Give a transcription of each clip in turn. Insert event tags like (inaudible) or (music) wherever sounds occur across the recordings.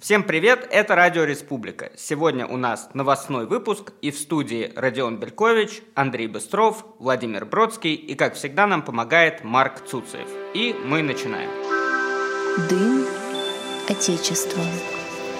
Всем привет, это Радио Республика. Сегодня у нас новостной выпуск и в студии Родион Белькович, Андрей Быстров, Владимир Бродский и, как всегда, нам помогает Марк Цуцев. И мы начинаем. Дым Отечества.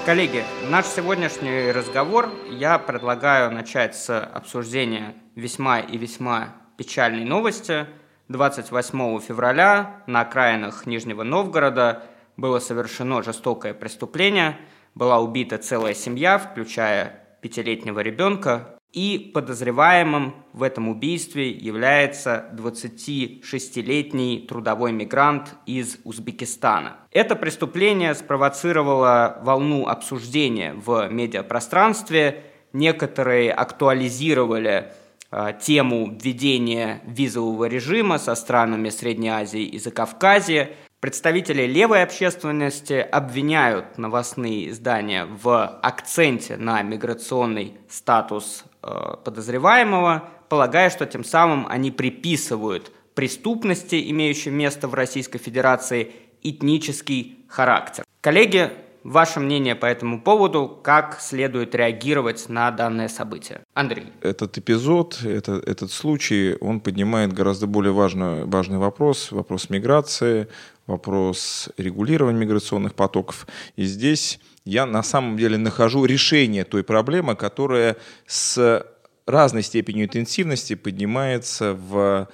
Коллеги, наш сегодняшний разговор я предлагаю начать с обсуждения весьма и весьма печальной новости. 28 февраля на окраинах Нижнего Новгорода было совершено жестокое преступление, была убита целая семья, включая пятилетнего ребенка, и подозреваемым в этом убийстве является 26-летний трудовой мигрант из Узбекистана. Это преступление спровоцировало волну обсуждения в медиапространстве. Некоторые актуализировали э, тему введения визового режима со странами Средней Азии и Закавказья. Представители левой общественности обвиняют новостные издания в акценте на миграционный статус э, подозреваемого, полагая, что тем самым они приписывают преступности, имеющей место в Российской Федерации, этнический характер. Коллеги, Ваше мнение по этому поводу, как следует реагировать на данное событие? Андрей. Этот эпизод, это, этот случай, он поднимает гораздо более важный, важный вопрос, вопрос миграции, вопрос регулирования миграционных потоков. И здесь я на самом деле нахожу решение той проблемы, которая с разной степенью интенсивности поднимается в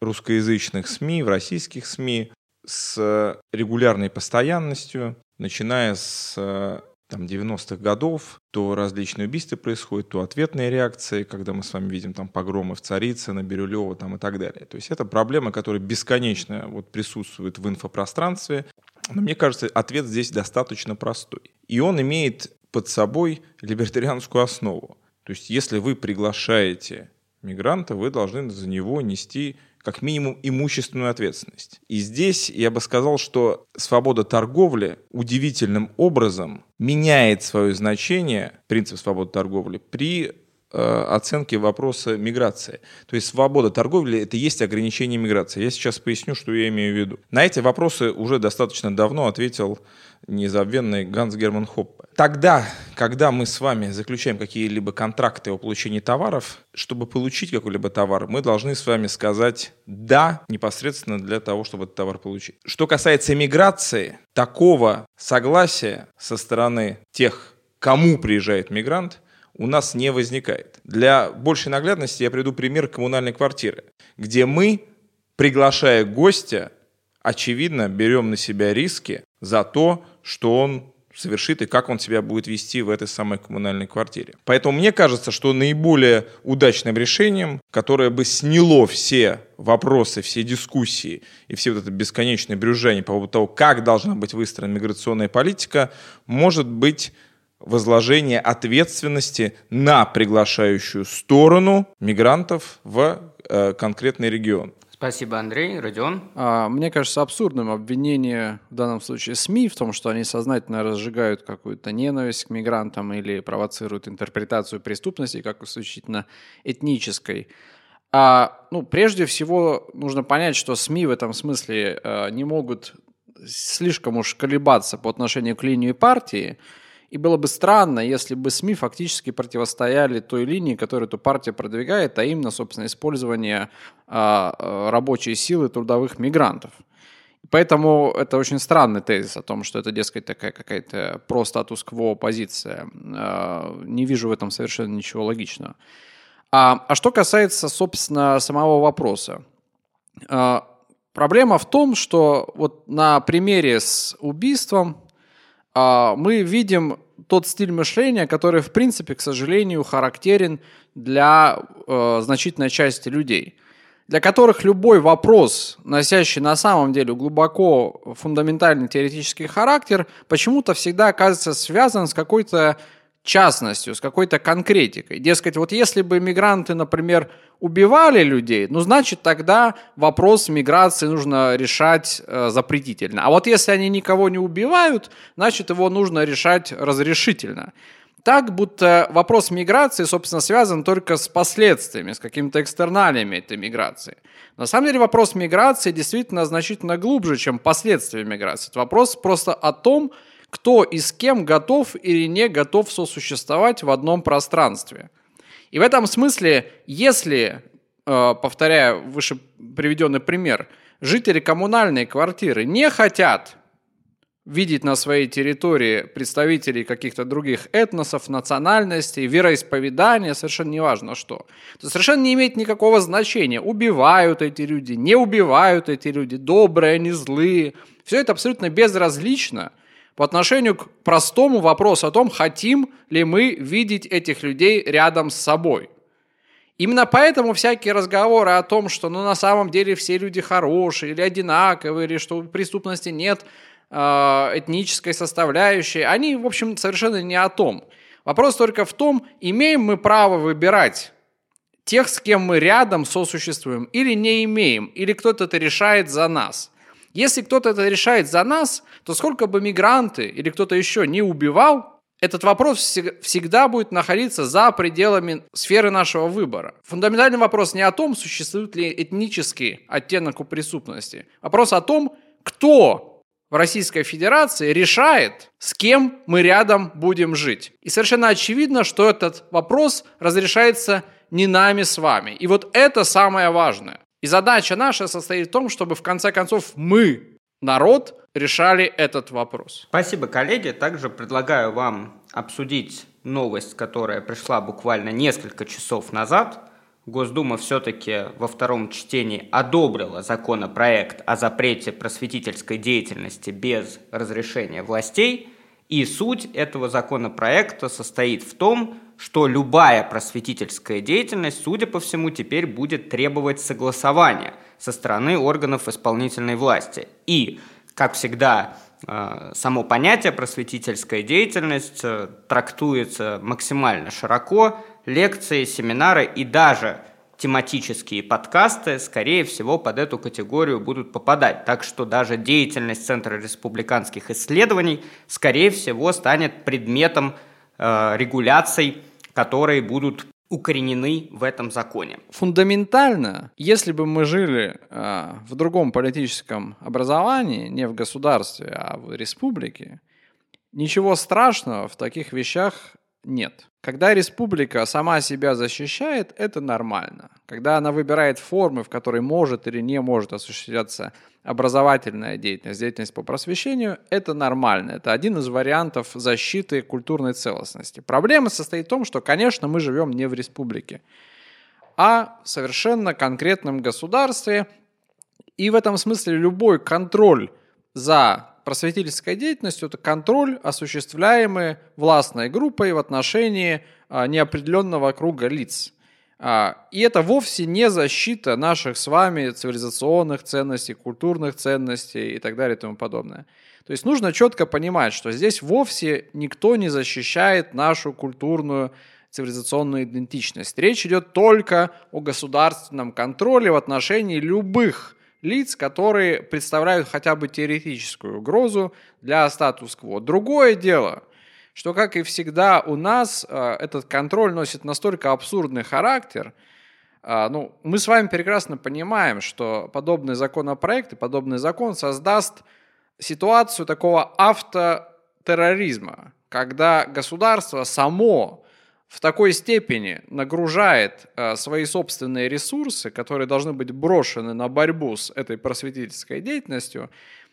русскоязычных СМИ, в российских СМИ с регулярной постоянностью начиная с э, там, 90-х годов, то различные убийства происходят, то ответные реакции, когда мы с вами видим там погромы в Царицыно, Бирюлево там, и так далее. То есть это проблема, которая бесконечно вот, присутствует в инфопространстве. Но мне кажется, ответ здесь достаточно простой. И он имеет под собой либертарианскую основу. То есть если вы приглашаете мигранта, вы должны за него нести как минимум имущественную ответственность. И здесь я бы сказал, что свобода торговли удивительным образом меняет свое значение, принцип свободы торговли, при оценки вопроса миграции. То есть свобода торговли – это есть ограничение миграции. Я сейчас поясню, что я имею в виду. На эти вопросы уже достаточно давно ответил незабвенный Ганс Герман Хоппе. Тогда, когда мы с вами заключаем какие-либо контракты о получении товаров, чтобы получить какой-либо товар, мы должны с вами сказать «да» непосредственно для того, чтобы этот товар получить. Что касается миграции, такого согласия со стороны тех, кому приезжает мигрант, у нас не возникает. Для большей наглядности я приведу пример коммунальной квартиры, где мы, приглашая гостя, очевидно, берем на себя риски за то, что он совершит и как он себя будет вести в этой самой коммунальной квартире. Поэтому мне кажется, что наиболее удачным решением, которое бы сняло все вопросы, все дискуссии и все вот это бесконечное брюзжание по поводу того, как должна быть выстроена миграционная политика, может быть возложение ответственности на приглашающую сторону мигрантов в э, конкретный регион. Спасибо, Андрей. Родион? А, мне кажется абсурдным обвинение в данном случае СМИ в том, что они сознательно разжигают какую-то ненависть к мигрантам или провоцируют интерпретацию преступности как исключительно этнической. А, ну, прежде всего, нужно понять, что СМИ в этом смысле а, не могут слишком уж колебаться по отношению к линии партии, и было бы странно, если бы СМИ фактически противостояли той линии, которую эта партия продвигает, а именно, собственно, использование а, рабочей силы трудовых мигрантов. Поэтому это очень странный тезис о том, что это, дескать, такая какая-то про статус-кво позиция. А, не вижу в этом совершенно ничего логичного. А, а что касается, собственно, самого вопроса. А, проблема в том, что вот на примере с убийством мы видим тот стиль мышления, который, в принципе, к сожалению, характерен для э, значительной части людей, для которых любой вопрос, носящий на самом деле глубоко фундаментальный теоретический характер, почему-то всегда оказывается связан с какой-то частностью, с какой-то конкретикой. Дескать, вот если бы мигранты, например, убивали людей, ну, значит, тогда вопрос миграции нужно решать э, запретительно. А вот если они никого не убивают, значит, его нужно решать разрешительно. Так, будто вопрос миграции, собственно, связан только с последствиями, с какими-то экстерналиями этой миграции. На самом деле вопрос миграции действительно значительно глубже, чем последствия миграции. Это вопрос просто о том, кто и с кем готов или не готов сосуществовать в одном пространстве. И в этом смысле, если, э, повторяя выше приведенный пример, жители коммунальной квартиры не хотят видеть на своей территории представителей каких-то других этносов, национальностей, вероисповедания, совершенно неважно что. То совершенно не имеет никакого значения, убивают эти люди, не убивают эти люди, добрые, они злые. Все это абсолютно безразлично по отношению к простому вопросу о том, хотим ли мы видеть этих людей рядом с собой. Именно поэтому всякие разговоры о том, что ну, на самом деле все люди хорошие или одинаковые, или что преступности нет – а, этнической составляющей, они, в общем, совершенно не о том. Вопрос только в том, имеем мы право выбирать тех, с кем мы рядом сосуществуем, или не имеем, или кто-то это решает за нас. Если кто-то это решает за нас, то сколько бы мигранты или кто-то еще не убивал, этот вопрос всегда будет находиться за пределами сферы нашего выбора. Фундаментальный вопрос не о том, существует ли этнический оттенок у преступности. Вопрос о том, кто в Российской Федерации решает, с кем мы рядом будем жить. И совершенно очевидно, что этот вопрос разрешается не нами с вами. И вот это самое важное. И задача наша состоит в том, чтобы в конце концов мы, народ, решали этот вопрос. Спасибо, коллеги. Также предлагаю вам обсудить новость, которая пришла буквально несколько часов назад – Госдума все-таки во втором чтении одобрила законопроект о запрете просветительской деятельности без разрешения властей. И суть этого законопроекта состоит в том, что любая просветительская деятельность, судя по всему, теперь будет требовать согласования со стороны органов исполнительной власти. И, как всегда, э, само понятие просветительская деятельность э, трактуется максимально широко, лекции, семинары и даже тематические подкасты, скорее всего, под эту категорию будут попадать. Так что даже деятельность Центра республиканских исследований, скорее всего, станет предметом э, регуляций, которые будут укоренены в этом законе. Фундаментально, если бы мы жили э, в другом политическом образовании, не в государстве, а в республике, ничего страшного в таких вещах нет. Когда республика сама себя защищает, это нормально. Когда она выбирает формы, в которой может или не может осуществляться образовательная деятельность, деятельность по просвещению, это нормально. Это один из вариантов защиты культурной целостности. Проблема состоит в том, что, конечно, мы живем не в республике, а в совершенно конкретном государстве. И в этом смысле любой контроль за просветительской деятельностью это контроль, осуществляемый властной группой в отношении а, неопределенного круга лиц. А, и это вовсе не защита наших с вами цивилизационных ценностей, культурных ценностей и так далее и тому подобное. То есть нужно четко понимать, что здесь вовсе никто не защищает нашу культурную цивилизационную идентичность. Речь идет только о государственном контроле в отношении любых лиц, которые представляют хотя бы теоретическую угрозу для статус-кво. Другое дело, что, как и всегда, у нас э, этот контроль носит настолько абсурдный характер, э, ну, мы с вами прекрасно понимаем, что подобный законопроект и подобный закон создаст ситуацию такого автотерроризма, когда государство само в такой степени нагружает э, свои собственные ресурсы, которые должны быть брошены на борьбу с этой просветительской деятельностью,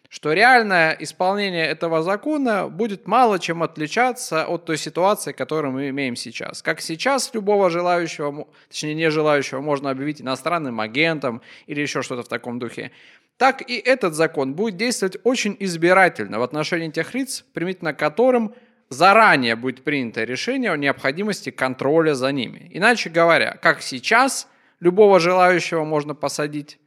что реальное исполнение этого закона будет мало чем отличаться от той ситуации, которую мы имеем сейчас. Как сейчас любого желающего, точнее не желающего, можно объявить иностранным агентом или еще что-то в таком духе, так и этот закон будет действовать очень избирательно в отношении тех лиц, применительно к которым – заранее будет принято решение о необходимости контроля за ними. Иначе говоря, как сейчас любого желающего можно посадить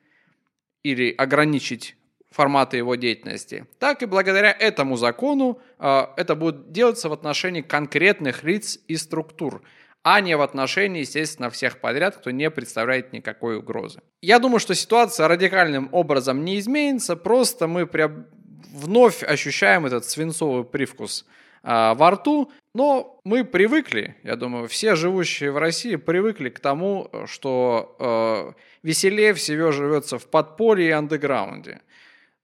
или ограничить форматы его деятельности, так и благодаря этому закону э, это будет делаться в отношении конкретных лиц и структур, а не в отношении, естественно, всех подряд, кто не представляет никакой угрозы. Я думаю, что ситуация радикальным образом не изменится, просто мы вновь ощущаем этот свинцовый привкус – а, во рту. Но мы привыкли, я думаю, все живущие в России привыкли к тому, что э, веселее всего живется в подполье и андеграунде.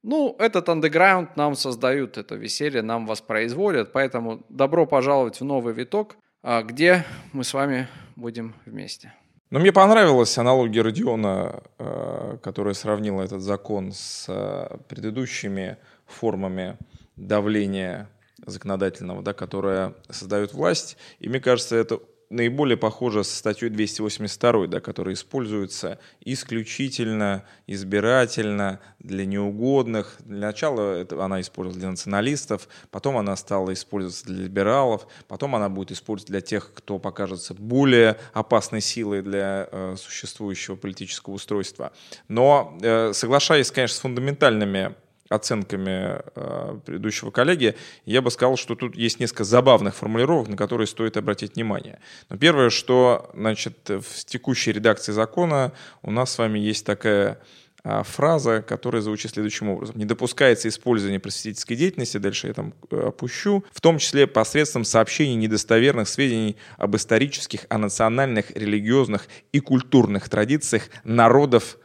Ну, этот андеграунд нам создают, это веселье нам воспроизводят, поэтому добро пожаловать в новый виток, а, где мы с вами будем вместе. Но мне понравилась аналогия Родиона, э, которая сравнила этот закон с э, предыдущими формами давления законодательного, да, которое создает власть. И мне кажется, это наиболее похоже со статьей 282, да, которая используется исключительно, избирательно для неугодных. Для начала это она использовалась для националистов, потом она стала использоваться для либералов, потом она будет использоваться для тех, кто покажется более опасной силой для э, существующего политического устройства. Но э, соглашаясь, конечно, с фундаментальными оценками э, предыдущего коллеги, я бы сказал, что тут есть несколько забавных формулировок, на которые стоит обратить внимание. Но первое, что значит, в текущей редакции закона у нас с вами есть такая а, фраза, которая звучит следующим образом. Не допускается использование просветительской деятельности, дальше я там э, опущу, в том числе посредством сообщений недостоверных сведений об исторических, о национальных, религиозных и культурных традициях народов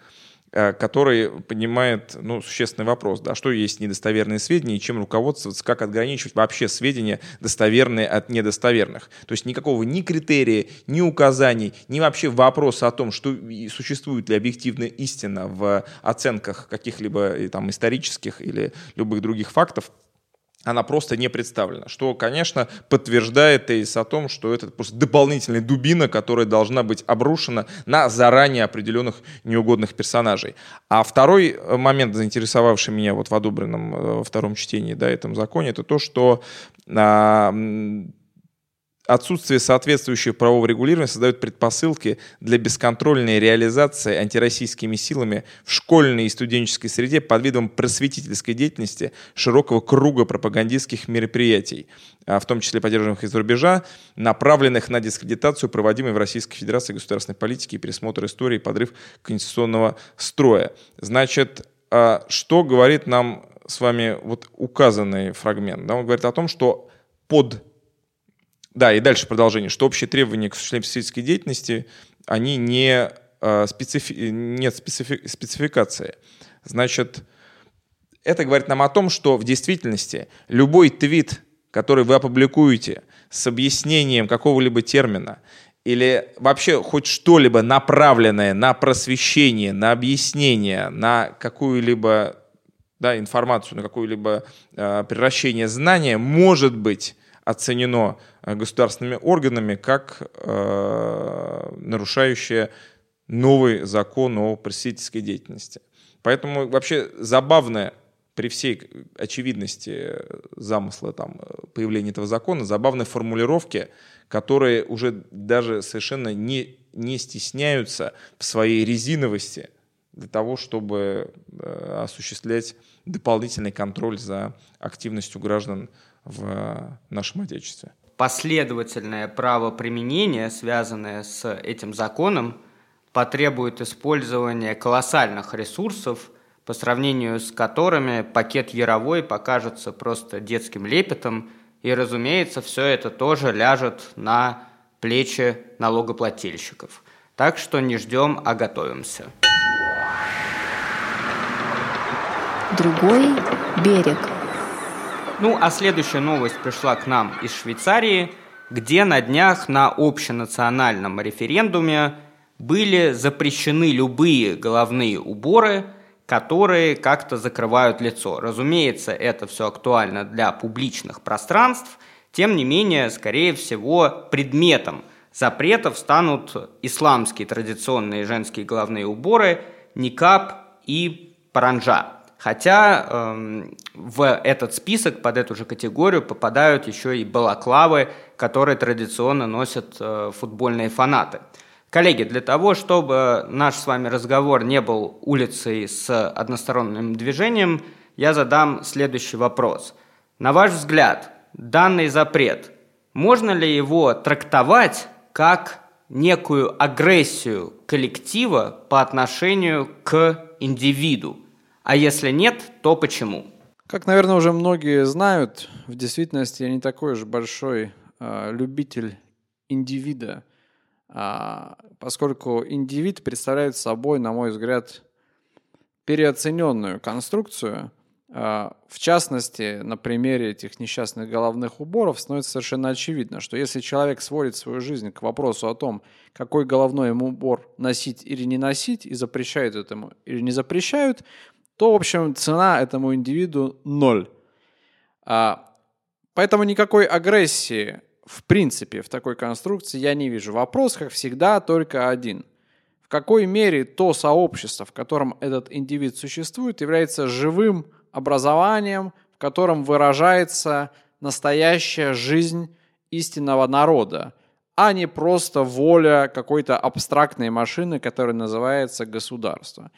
который поднимает ну, существенный вопрос, да, что есть недостоверные сведения и чем руководствоваться, как отграничивать вообще сведения достоверные от недостоверных. То есть никакого ни критерия, ни указаний, ни вообще вопроса о том, что существует ли объективная истина в оценках каких-либо там, исторических или любых других фактов, она просто не представлена. Что, конечно, подтверждает тезис о том, что это просто дополнительная дубина, которая должна быть обрушена на заранее определенных неугодных персонажей. А второй э, момент, заинтересовавший меня вот в одобренном э, втором чтении да, этом законе, это то, что а, Отсутствие соответствующего правового регулирования создает предпосылки для бесконтрольной реализации антироссийскими силами в школьной и студенческой среде под видом просветительской деятельности широкого круга пропагандистских мероприятий, а, в том числе поддерживаемых из-за рубежа, направленных на дискредитацию проводимой в Российской Федерации государственной политики и пересмотр истории и подрыв конституционного строя. Значит, а, что говорит нам с вами вот указанный фрагмент? Да, он говорит о том, что под да, и дальше продолжение, что общие требования к осуществлению писательской деятельности, они не, э, специфи... нет специфи... спецификации. Значит, это говорит нам о том, что в действительности любой твит, который вы опубликуете с объяснением какого-либо термина, или вообще хоть что-либо направленное на просвещение, на объяснение, на какую-либо да, информацию, на какое-либо э, превращение знания, может быть оценено э, государственными органами как э, нарушающее новый закон о просветительской деятельности. Поэтому вообще забавное при всей очевидности замысла там, появления этого закона, забавные формулировки, которые уже даже совершенно не, не стесняются в своей резиновости для того, чтобы э, осуществлять дополнительный контроль за активностью граждан в нашем Отечестве. Последовательное правоприменение, связанное с этим законом, потребует использования колоссальных ресурсов, по сравнению с которыми пакет Яровой покажется просто детским лепетом, и, разумеется, все это тоже ляжет на плечи налогоплательщиков. Так что не ждем, а готовимся. Другой берег – ну, а следующая новость пришла к нам из Швейцарии, где на днях на общенациональном референдуме были запрещены любые головные уборы, которые как-то закрывают лицо. Разумеется, это все актуально для публичных пространств, тем не менее, скорее всего, предметом запретов станут исламские традиционные женские головные уборы, никап и паранджа. Хотя эм, в этот список, под эту же категорию, попадают еще и балаклавы, которые традиционно носят э, футбольные фанаты. Коллеги, для того, чтобы наш с вами разговор не был улицей с односторонним движением, я задам следующий вопрос. На ваш взгляд, данный запрет, можно ли его трактовать как некую агрессию коллектива по отношению к индивиду? А если нет, то почему? Как, наверное, уже многие знают, в действительности я не такой уж большой э, любитель индивида, э, поскольку индивид представляет собой, на мой взгляд, переоцененную конструкцию, А, в частности, на примере этих несчастных головных уборов становится совершенно очевидно, что если человек сводит свою жизнь к вопросу о том, какой головной ему убор носить или не носить, и запрещают этому или не запрещают, то, в общем, цена этому индивиду ноль. А, поэтому никакой агрессии, в принципе, в такой конструкции я не вижу. Вопрос, как всегда, только один. В какой мере то сообщество, в котором этот индивид существует, является живым образованием, в котором выражается настоящая жизнь истинного народа, а не просто воля какой-то абстрактной машины, которая называется государство.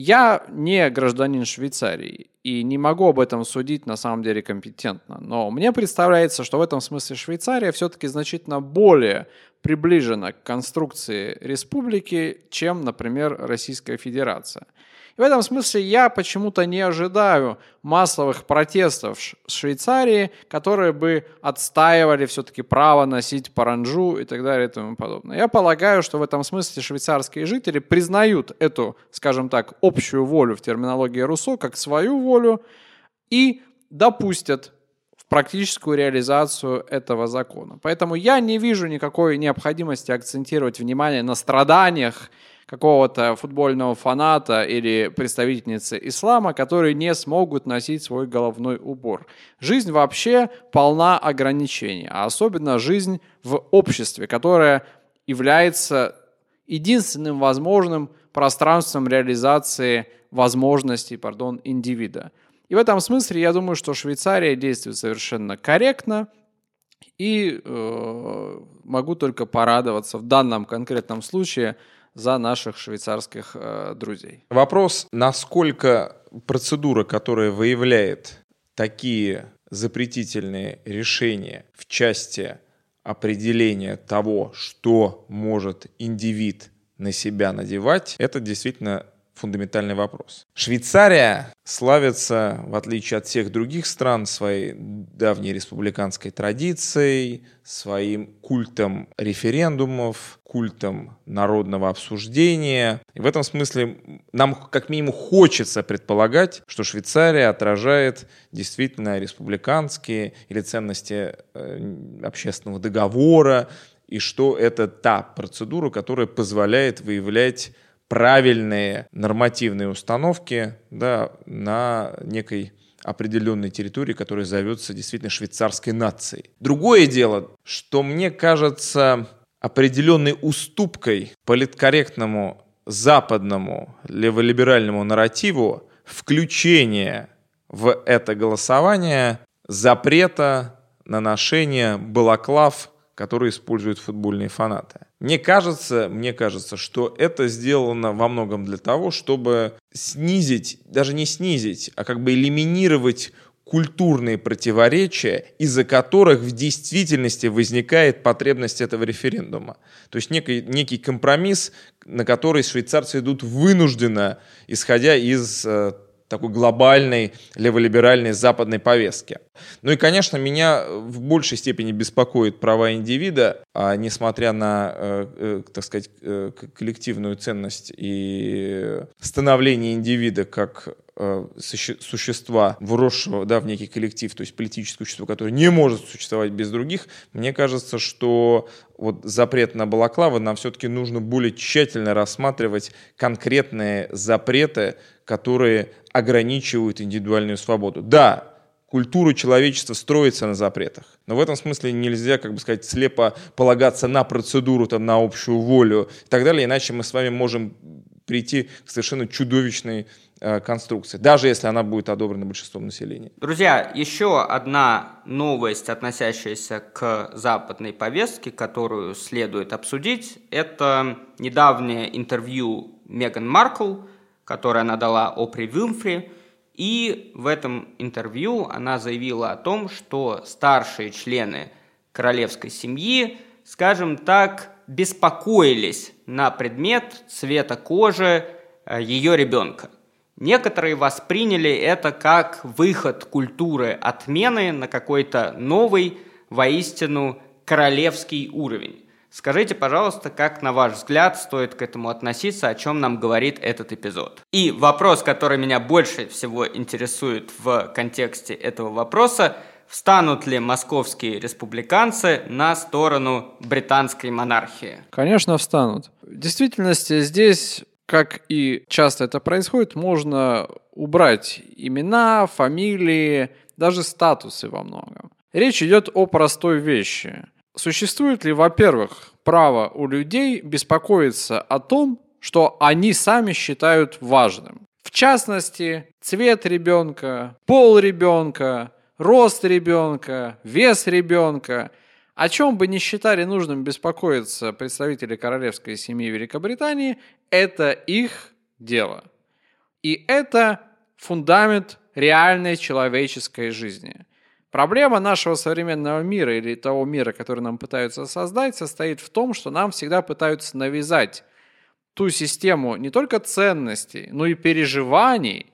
Я не гражданин Швейцарии и не могу об этом судить на самом деле компетентно, но мне представляется, что в этом смысле Швейцария все-таки значительно более приближена к конструкции республики, чем, например, Российская Федерация – в этом смысле я почему-то не ожидаю массовых протестов в Швейцарии, которые бы отстаивали все-таки право носить паранджу и так далее и тому подобное. Я полагаю, что в этом смысле швейцарские жители признают эту, скажем так, общую волю в терминологии Руссо как свою волю и допустят практическую реализацию этого закона. Поэтому я не вижу никакой необходимости акцентировать внимание на страданиях какого-то футбольного фаната или представительницы ислама, которые не смогут носить свой головной убор. Жизнь вообще полна ограничений, а особенно жизнь в обществе, которое является единственным возможным пространством реализации возможностей пардон, индивида. И в этом смысле я думаю, что Швейцария действует совершенно корректно, и э, могу только порадоваться в данном конкретном случае за наших швейцарских э, друзей. Вопрос, насколько процедура, которая выявляет такие запретительные решения в части определения того, что может индивид на себя надевать, это действительно фундаментальный вопрос. Швейцария славится, в отличие от всех других стран, своей давней республиканской традицией, своим культом референдумов, культом народного обсуждения. И в этом смысле нам как минимум хочется предполагать, что Швейцария отражает действительно республиканские или ценности э, общественного договора, и что это та процедура, которая позволяет выявлять правильные нормативные установки да, на некой определенной территории, которая зовется действительно швейцарской нацией. Другое дело, что мне кажется определенной уступкой политкорректному западному леволиберальному нарративу включение в это голосование запрета на ношение балаклав которые используют футбольные фанаты. Мне кажется, мне кажется, что это сделано во многом для того, чтобы снизить, даже не снизить, а как бы элиминировать культурные противоречия, из-за которых в действительности возникает потребность этого референдума. То есть некий, некий компромисс, на который швейцарцы идут вынужденно, исходя из э, такой глобальной леволиберальной западной повестки. Ну и, конечно, меня в большей степени беспокоит права индивида, а несмотря на, э, э, так сказать, э, коллективную ценность и становление индивида как существа, вросшего да, в некий коллектив, то есть политическое существо, которое не может существовать без других, мне кажется, что вот запрет на балаклавы нам все-таки нужно более тщательно рассматривать конкретные запреты, которые ограничивают индивидуальную свободу. Да, культура человечества строится на запретах. Но в этом смысле нельзя, как бы сказать, слепо полагаться на процедуру, там, на общую волю и так далее, иначе мы с вами можем прийти к совершенно чудовищной э, конструкции, даже если она будет одобрена большинством населения. Друзья, еще одна новость, относящаяся к западной повестке, которую следует обсудить, это недавнее интервью Меган Маркл, которое она дала Опри Вилмфри. И в этом интервью она заявила о том, что старшие члены королевской семьи, скажем так, беспокоились на предмет цвета кожи э, ее ребенка. Некоторые восприняли это как выход культуры отмены на какой-то новый, воистину королевский уровень. Скажите, пожалуйста, как, на ваш взгляд, стоит к этому относиться, о чем нам говорит этот эпизод? И вопрос, который меня больше всего интересует в контексте этого вопроса, встанут ли московские республиканцы на сторону британской монархии? Конечно, встанут. В действительности здесь, как и часто это происходит, можно убрать имена, фамилии, даже статусы во многом. Речь идет о простой вещи. Существует ли, во-первых, право у людей беспокоиться о том, что они сами считают важным? В частности, цвет ребенка, пол ребенка, рост ребенка, вес ребенка. О чем бы ни считали нужным беспокоиться представители королевской семьи Великобритании, это их дело. И это фундамент реальной человеческой жизни. Проблема нашего современного мира или того мира, который нам пытаются создать, состоит в том, что нам всегда пытаются навязать ту систему не только ценностей, но и переживаний,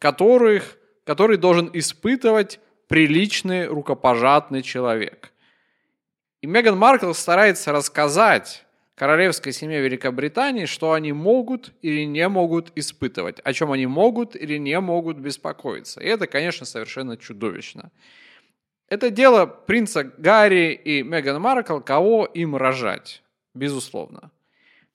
которых, который должен испытывать приличный рукопожатный человек. И Меган Маркл старается рассказать королевской семье Великобритании, что они могут или не могут испытывать, о чем они могут или не могут беспокоиться. И это, конечно, совершенно чудовищно. Это дело принца Гарри и Меган Маркл, кого им рожать, безусловно.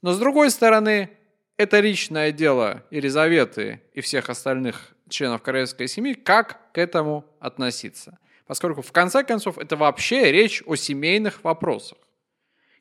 Но с другой стороны, это личное дело Елизаветы и всех остальных членов королевской семьи, как к этому относиться. Поскольку, в конце концов, это вообще речь о семейных вопросах.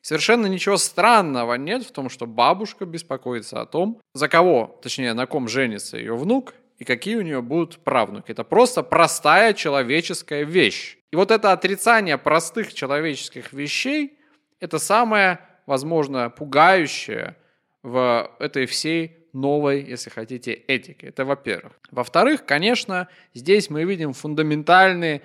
Совершенно ничего странного нет в том, что бабушка беспокоится о том, за кого, точнее, на ком женится ее внук и какие у нее будут правнуки. Это просто простая человеческая вещь. И вот это отрицание простых человеческих вещей – это самое, возможно, пугающее в этой всей новой, если хотите, этике. Это во-первых. Во-вторых, конечно, здесь мы видим фундаментальный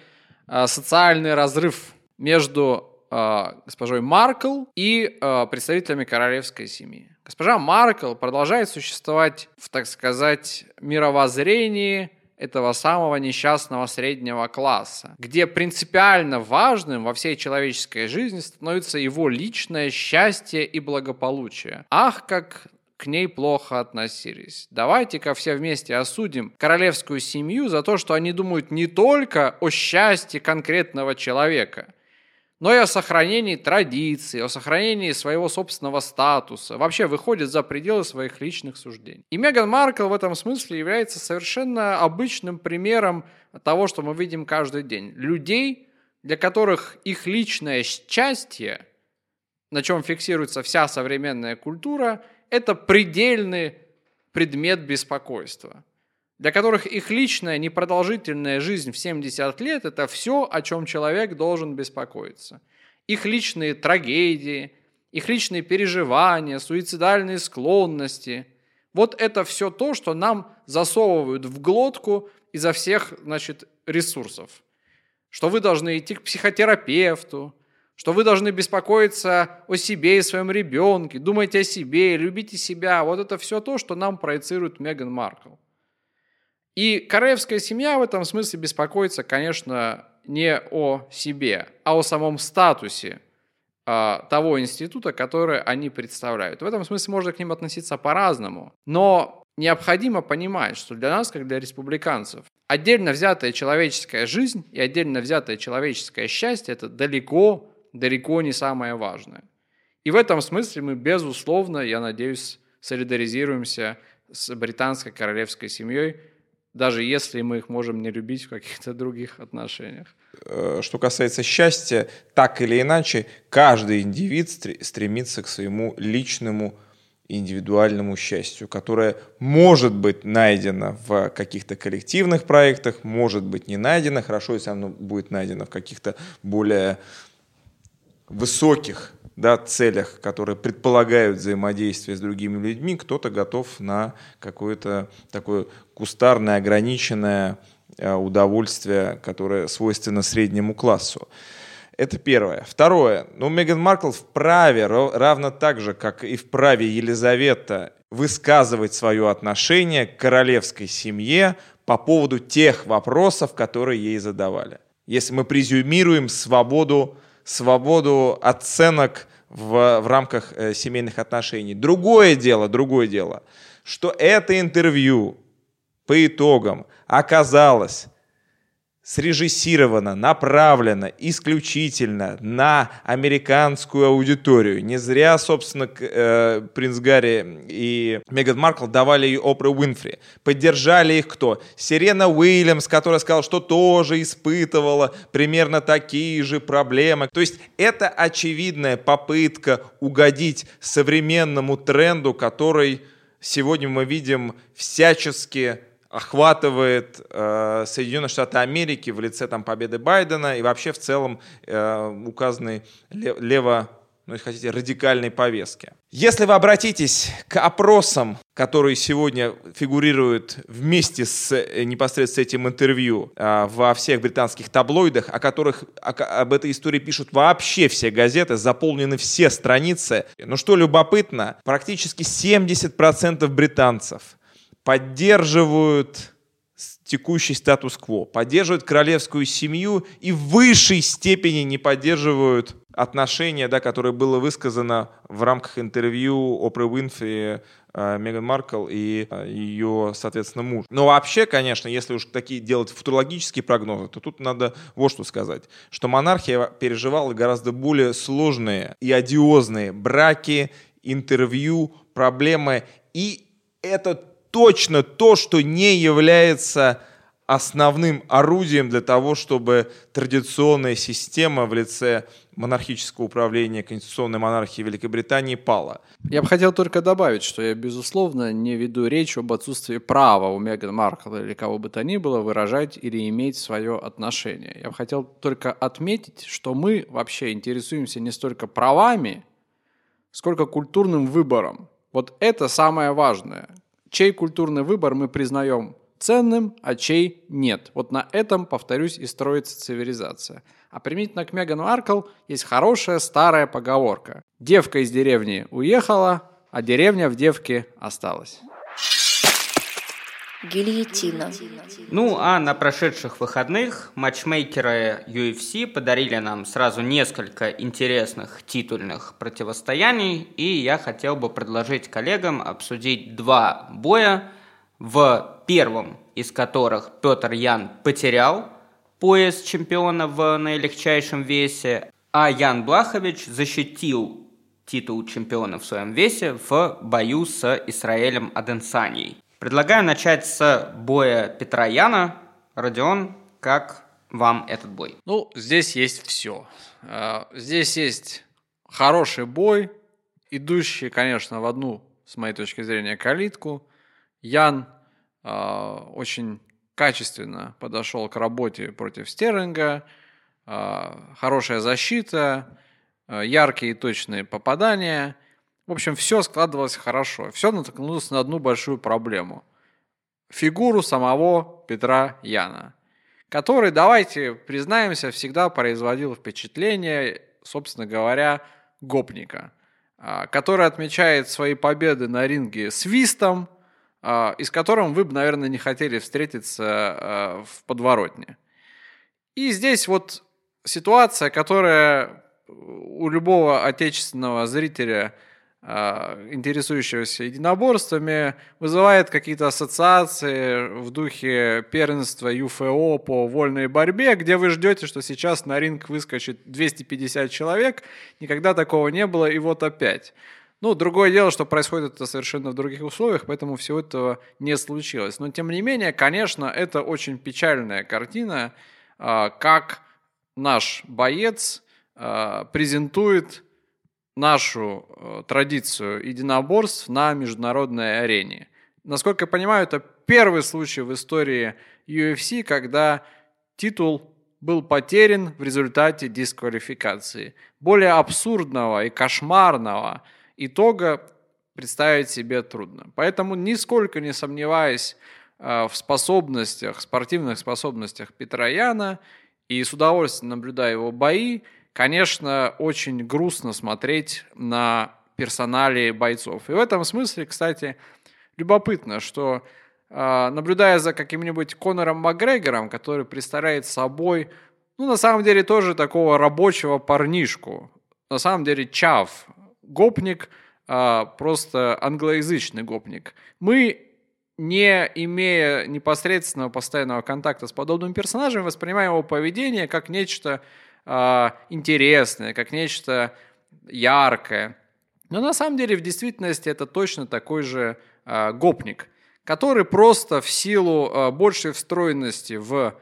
э, социальный разрыв между э, госпожой Маркл и э, представителями королевской семьи. Госпожа Маркл продолжает существовать в, так сказать, мировоззрении этого самого несчастного среднего класса, где принципиально важным во всей человеческой жизни становится его личное счастье и благополучие. Ах, как к ней плохо относились. Давайте-ка все вместе осудим королевскую семью за то, что они думают не только о счастье конкретного человека, но и о сохранении традиций, о сохранении своего собственного статуса, вообще выходит за пределы своих личных суждений. И Меган Маркл в этом смысле является совершенно обычным примером того, что мы видим каждый день. Людей, для которых их личное счастье, на чем фиксируется вся современная культура, это предельный предмет беспокойства – для которых их личная непродолжительная жизнь в 70 лет – это все, о чем человек должен беспокоиться. Их личные трагедии, их личные переживания, суицидальные склонности – вот это все то, что нам засовывают в глотку изо всех значит, ресурсов. Что вы должны идти к психотерапевту, что вы должны беспокоиться о себе и своем ребенке, думайте о себе, любите себя. Вот это все то, что нам проецирует Меган Маркл. И королевская семья в этом смысле беспокоится, конечно, не о себе, а о самом статусе э, того института, который они представляют. В этом смысле можно к ним относиться по-разному. Но необходимо понимать, что для нас, как для республиканцев, отдельно взятая человеческая жизнь и отдельно взятое человеческое счастье – это далеко, далеко не самое важное. И в этом смысле мы, безусловно, я надеюсь, солидаризируемся с британской королевской семьей, даже если мы их можем не любить в каких-то других отношениях. Э, что касается счастья, так или иначе, каждый индивид стремится к своему личному индивидуальному счастью, которое может быть найдено в каких-то коллективных проектах, может быть не найдено. Хорошо, если оно будет найдено в каких-то более высоких да, целях, которые предполагают взаимодействие с другими людьми, кто-то готов на какое-то такое кустарное, ограниченное э, удовольствие, которое свойственно среднему классу. Это первое. Второе. Ну, Меган Маркл вправе, равно так же, как и вправе Елизавета, высказывать свое отношение к королевской семье по поводу тех вопросов, которые ей задавали. Если мы презюмируем свободу свободу оценок в, в рамках э, семейных отношений. Другое дело, другое дело, что это интервью по итогам оказалось срежиссировано, направлено исключительно на американскую аудиторию. Не зря, собственно, э, принц Гарри и Меган Маркл давали ей Опру Уинфри. Поддержали их кто? Сирена Уильямс, которая сказала, что тоже испытывала примерно такие же проблемы. То есть это очевидная попытка угодить современному тренду, который сегодня мы видим всячески охватывает э, Соединенные Штаты Америки в лице там, победы Байдена и вообще в целом э, указанной лево, ну, если хотите, радикальной повестки. Если вы обратитесь к опросам, которые сегодня фигурируют вместе с э, непосредственно с этим интервью э, во всех британских таблоидах, о которых о, об этой истории пишут вообще все газеты, заполнены все страницы. Но что любопытно, практически 70% британцев поддерживают текущий статус-кво, поддерживают королевскую семью и в высшей степени не поддерживают отношения, да, которое было высказано в рамках интервью Опры Уинфри, э, Меган Маркл и э, ее, соответственно, муж. Но вообще, конечно, если уж такие делать футурологические прогнозы, то тут надо вот что сказать, что монархия переживала гораздо более сложные и одиозные браки, интервью, проблемы, и это точно то, что не является основным орудием для того, чтобы традиционная система в лице монархического управления конституционной монархии Великобритании пала. Я бы хотел только добавить, что я, безусловно, не веду речь об отсутствии права у Меган Маркл или кого бы то ни было выражать или иметь свое отношение. Я бы хотел только отметить, что мы вообще интересуемся не столько правами, сколько культурным выбором. Вот это самое важное чей культурный выбор мы признаем ценным, а чей нет. Вот на этом, повторюсь, и строится цивилизация. А применительно к Меган Маркл есть хорошая старая поговорка. Девка из деревни уехала, а деревня в девке осталась. Гильотина. Ну, а на прошедших выходных матчмейкеры UFC подарили нам сразу несколько интересных титульных противостояний, и я хотел бы предложить коллегам обсудить два боя, в первом из которых Петр Ян потерял пояс чемпиона в наилегчайшем весе, а Ян Блахович защитил титул чемпиона в своем весе в бою с Исраэлем Аденсанией. Предлагаю начать с боя Петра Яна. Родион, как вам этот бой? Ну, здесь есть все. А, здесь есть хороший бой, идущий, конечно, в одну, с моей точки зрения, калитку. Ян э, очень качественно подошел к работе против Стерлинга. Э, хорошая защита, яркие и точные попадания – в общем, все складывалось хорошо. Все натолкнулось на одну большую проблему. Фигуру самого Петра Яна, который, давайте признаемся, всегда производил впечатление, собственно говоря, гопника, а, который отмечает свои победы на ринге свистом, а, и с которым вы бы, наверное, не хотели встретиться а, в подворотне. И здесь вот ситуация, которая у любого отечественного зрителя – интересующегося единоборствами, вызывает какие-то ассоциации в духе первенства ЮФО по вольной борьбе, где вы ждете, что сейчас на ринг выскочит 250 человек, никогда такого не было, и вот опять. Ну, другое дело, что происходит это совершенно в других условиях, поэтому всего этого не случилось. Но, тем не менее, конечно, это очень печальная картина, а, как наш боец а, презентует нашу э, традицию единоборств на международной арене. Насколько я понимаю, это первый случай в истории UFC, когда титул был потерян в результате дисквалификации. Более абсурдного и кошмарного итога представить себе трудно. Поэтому нисколько не сомневаясь э, в способностях, спортивных способностях Петра Яна и с удовольствием наблюдая его бои, конечно, очень грустно смотреть на персонали бойцов. И в этом смысле, кстати, любопытно, что а, наблюдая за каким-нибудь Конором Макгрегором, который представляет собой, ну, на самом деле, тоже такого рабочего парнишку, на самом деле Чав гопник, а, просто англоязычный гопник. Мы не имея непосредственного постоянного контакта с подобным персонажем, воспринимаем его поведение как нечто э, интересное, как нечто яркое. Но на самом деле в действительности это точно такой же э, гопник, который просто в силу э, большей встроенности в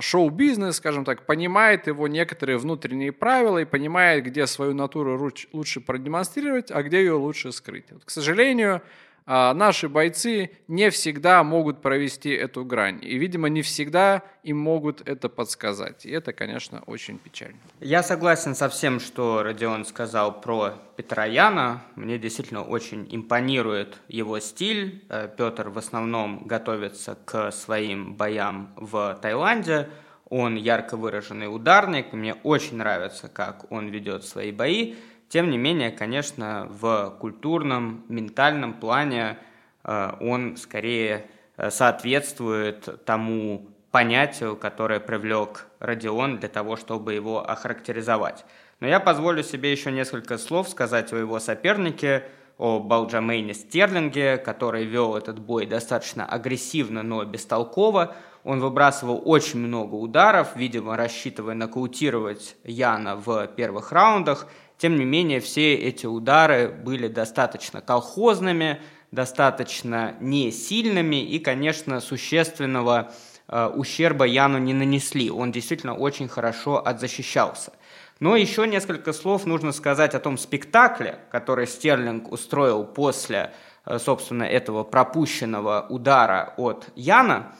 шоу-бизнес, скажем так, понимает его некоторые внутренние правила и понимает, где свою натуру лучше продемонстрировать, а где ее лучше скрыть. Вот, к сожалению, наши бойцы не всегда могут провести эту грань. И, видимо, не всегда им могут это подсказать. И это, конечно, очень печально. Я согласен со всем, что Родион сказал про Петра Яна. Мне действительно очень импонирует его стиль. Э, Петр в основном готовится к своим боям в Таиланде. Он ярко выраженный ударник. Мне очень нравится, как он ведет свои бои. Тем не менее, конечно, в культурном, ментальном плане э, он скорее э, соответствует тому понятию, которое привлек Родион для того, чтобы его охарактеризовать. Но я позволю себе еще несколько слов сказать о его сопернике, о Балджамейне Стерлинге, который вел этот бой достаточно агрессивно, но бестолково. Он выбрасывал очень много ударов, видимо, рассчитывая нокаутировать Яна в первых раундах – тем не менее, все эти удары были достаточно колхозными, достаточно не сильными и, конечно, существенного э, ущерба Яну не нанесли. Он действительно очень хорошо отзащищался. Но еще несколько слов нужно сказать о том спектакле, который Стерлинг устроил после, э, собственно, этого пропущенного удара от Яна.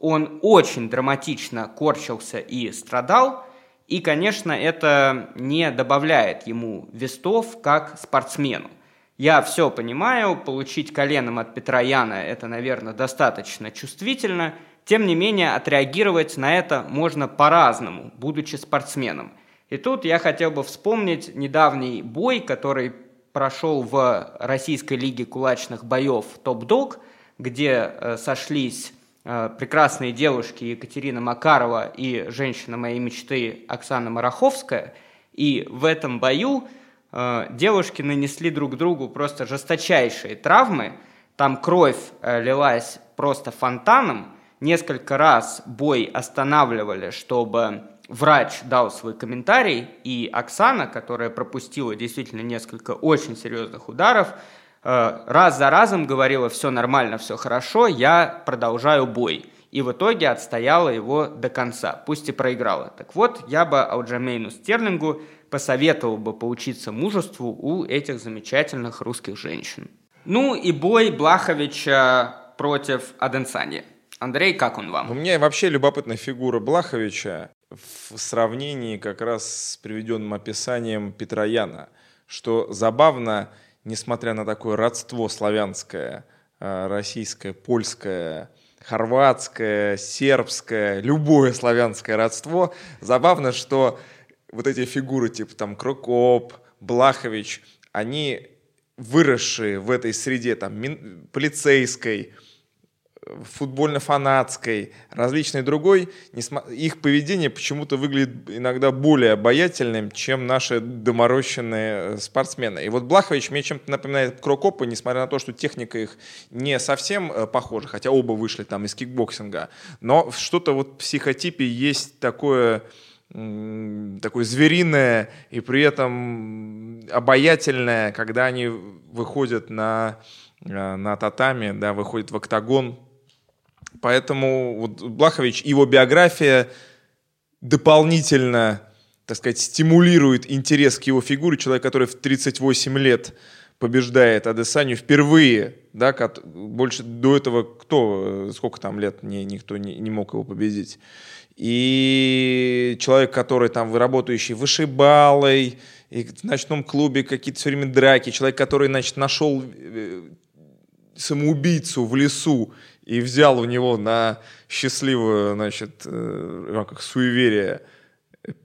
Он очень драматично корчился и страдал, и, конечно, это не добавляет ему вестов как спортсмену. Я все понимаю, получить коленом от Петра Яна – это, наверное, достаточно чувствительно. Тем не менее, отреагировать на это можно по-разному, будучи спортсменом. И тут я хотел бы вспомнить недавний бой, который прошел в Российской лиге кулачных боев «Топ-дог», где э, сошлись прекрасные девушки Екатерина Макарова и женщина моей мечты Оксана Мараховская. И в этом бою э, девушки нанесли друг другу просто жесточайшие травмы. Там кровь э, лилась просто фонтаном. Несколько раз бой останавливали, чтобы врач дал свой комментарий, и Оксана, которая пропустила действительно несколько очень серьезных ударов, Э, раз за разом говорила, все нормально, все хорошо, я продолжаю бой. И в итоге отстояла его до конца, пусть и проиграла. Так вот, я бы Алджамейну Стерлингу посоветовал бы поучиться мужеству у этих замечательных русских женщин. Ну и бой Блаховича против Аденсани. Андрей, как он вам? У меня вообще любопытная фигура Блаховича в сравнении как раз с приведенным описанием Петра Яна, что забавно – несмотря на такое родство славянское, э, российское, польское, хорватское, сербское, любое славянское родство, забавно, что вот эти фигуры типа там Крокоп, Блахович, они выросшие в этой среде там полицейской, футбольно-фанатской, различной другой, их поведение почему-то выглядит иногда более обаятельным, чем наши доморощенные э, спортсмены. И вот Блахович мне чем-то напоминает Крокопа, несмотря на то, что техника их не совсем э, похожа, хотя оба вышли там из кикбоксинга, но что-то вот в психотипе есть такое такое звериное и при этом обаятельное, когда они выходят на, э, на татами, да, выходят в октагон, Поэтому вот Блахович, его биография дополнительно, так сказать, стимулирует интерес к его фигуре. Человек, который в 38 лет побеждает Адесанию впервые, да, как, больше до этого кто, сколько там лет не, никто не, не мог его победить. И человек, который там работающий вышибалой, и в ночном клубе какие-то все время драки, человек, который, значит, нашел э, самоубийцу в лесу и взял у него на счастливую, значит, э, в рамках суеверия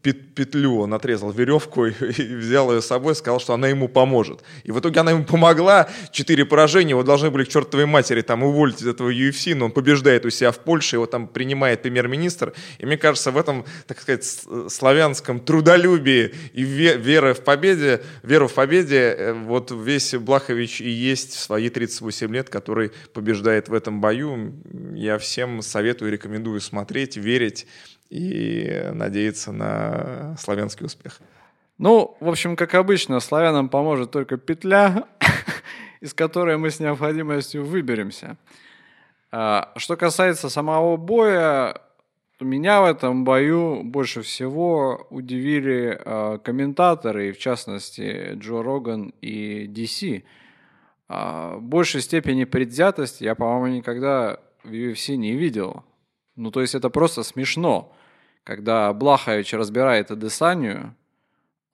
петлю, он отрезал веревку (laughs) и, и взял ее с собой, сказал, что она ему поможет. И в итоге она ему помогла. Четыре поражения, его должны были к чертовой матери там уволить из этого UFC, но он побеждает у себя в Польше, его там принимает премьер-министр. И мне кажется, в этом, так сказать, славянском трудолюбии и веры в победе, веру в победе, э, вот весь Блахович и есть в свои 38 лет, который побеждает в этом бою. Я всем советую, рекомендую смотреть, верить и надеяться на славянский успех. Ну, в общем, как обычно, славянам поможет только петля, (laughs) из которой мы с необходимостью выберемся. А, что касается самого боя, меня в этом бою больше всего удивили э, комментаторы, в частности Джо Роган и DC. Э, а, большей степени предвзятости я, по-моему, никогда в UFC не видел. Ну, то есть это просто смешно когда Блахович разбирает Адесанию,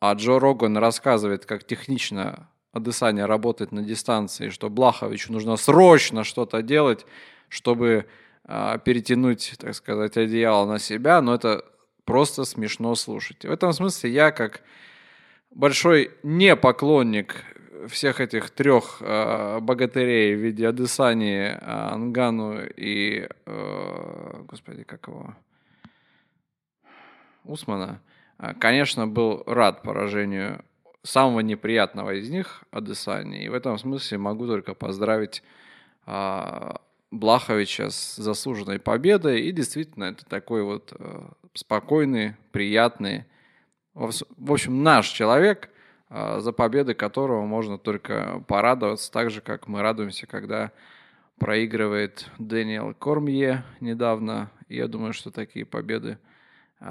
а Джо Роган рассказывает, как технично Адесания работает на дистанции, что Блаховичу нужно срочно что-то делать, чтобы э, перетянуть, так сказать, одеяло на себя, но это просто смешно слушать. В этом смысле я, как большой не поклонник всех этих трех э, богатырей в виде Адесании, э, Ангану и, э, господи, как его, Усмана, а, конечно, был рад поражению самого неприятного из них, Адесани. И в этом смысле могу только поздравить а, Блаховича с заслуженной победой. И действительно, это такой вот а, спокойный, приятный, в общем, наш человек, а, за победы которого можно только порадоваться, так же, как мы радуемся, когда проигрывает Дэниел Кормье недавно. И я думаю, что такие победы –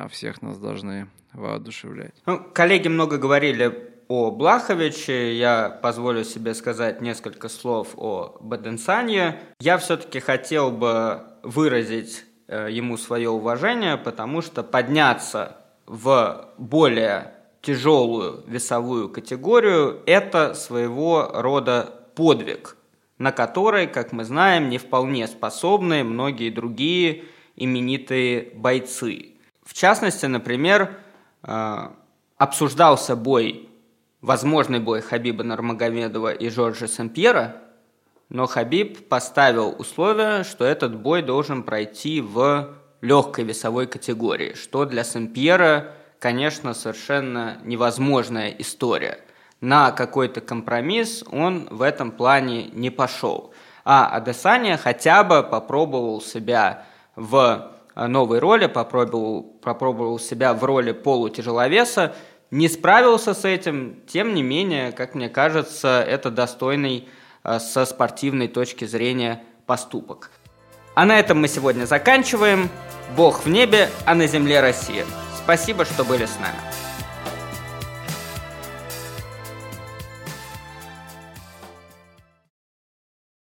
всех нас должны воодушевлять. Ну, коллеги много говорили о Блаховиче, я позволю себе сказать несколько слов о Баденсанье. Я все-таки хотел бы выразить э, ему свое уважение, потому что подняться в более тяжелую весовую категорию – это своего рода подвиг, на который, как мы знаем, не вполне способны многие другие именитые бойцы. В частности, например, э, обсуждался бой, возможный бой Хабиба Нармагомедова и Жоржа Сен-Пьера, но Хабиб поставил условие, что этот бой должен пройти в легкой весовой категории, что для Сен-Пьера, конечно, совершенно невозможная история. На какой-то компромисс он в этом плане не пошел. А Адесания хотя бы попробовал себя в новой роли, попробовал, попробовал себя в роли полутяжеловеса, не справился с этим, тем не менее, как мне кажется, это достойный э, со спортивной точки зрения поступок. А на этом мы сегодня заканчиваем. Бог в небе, а на земле Россия. Спасибо, что были с нами.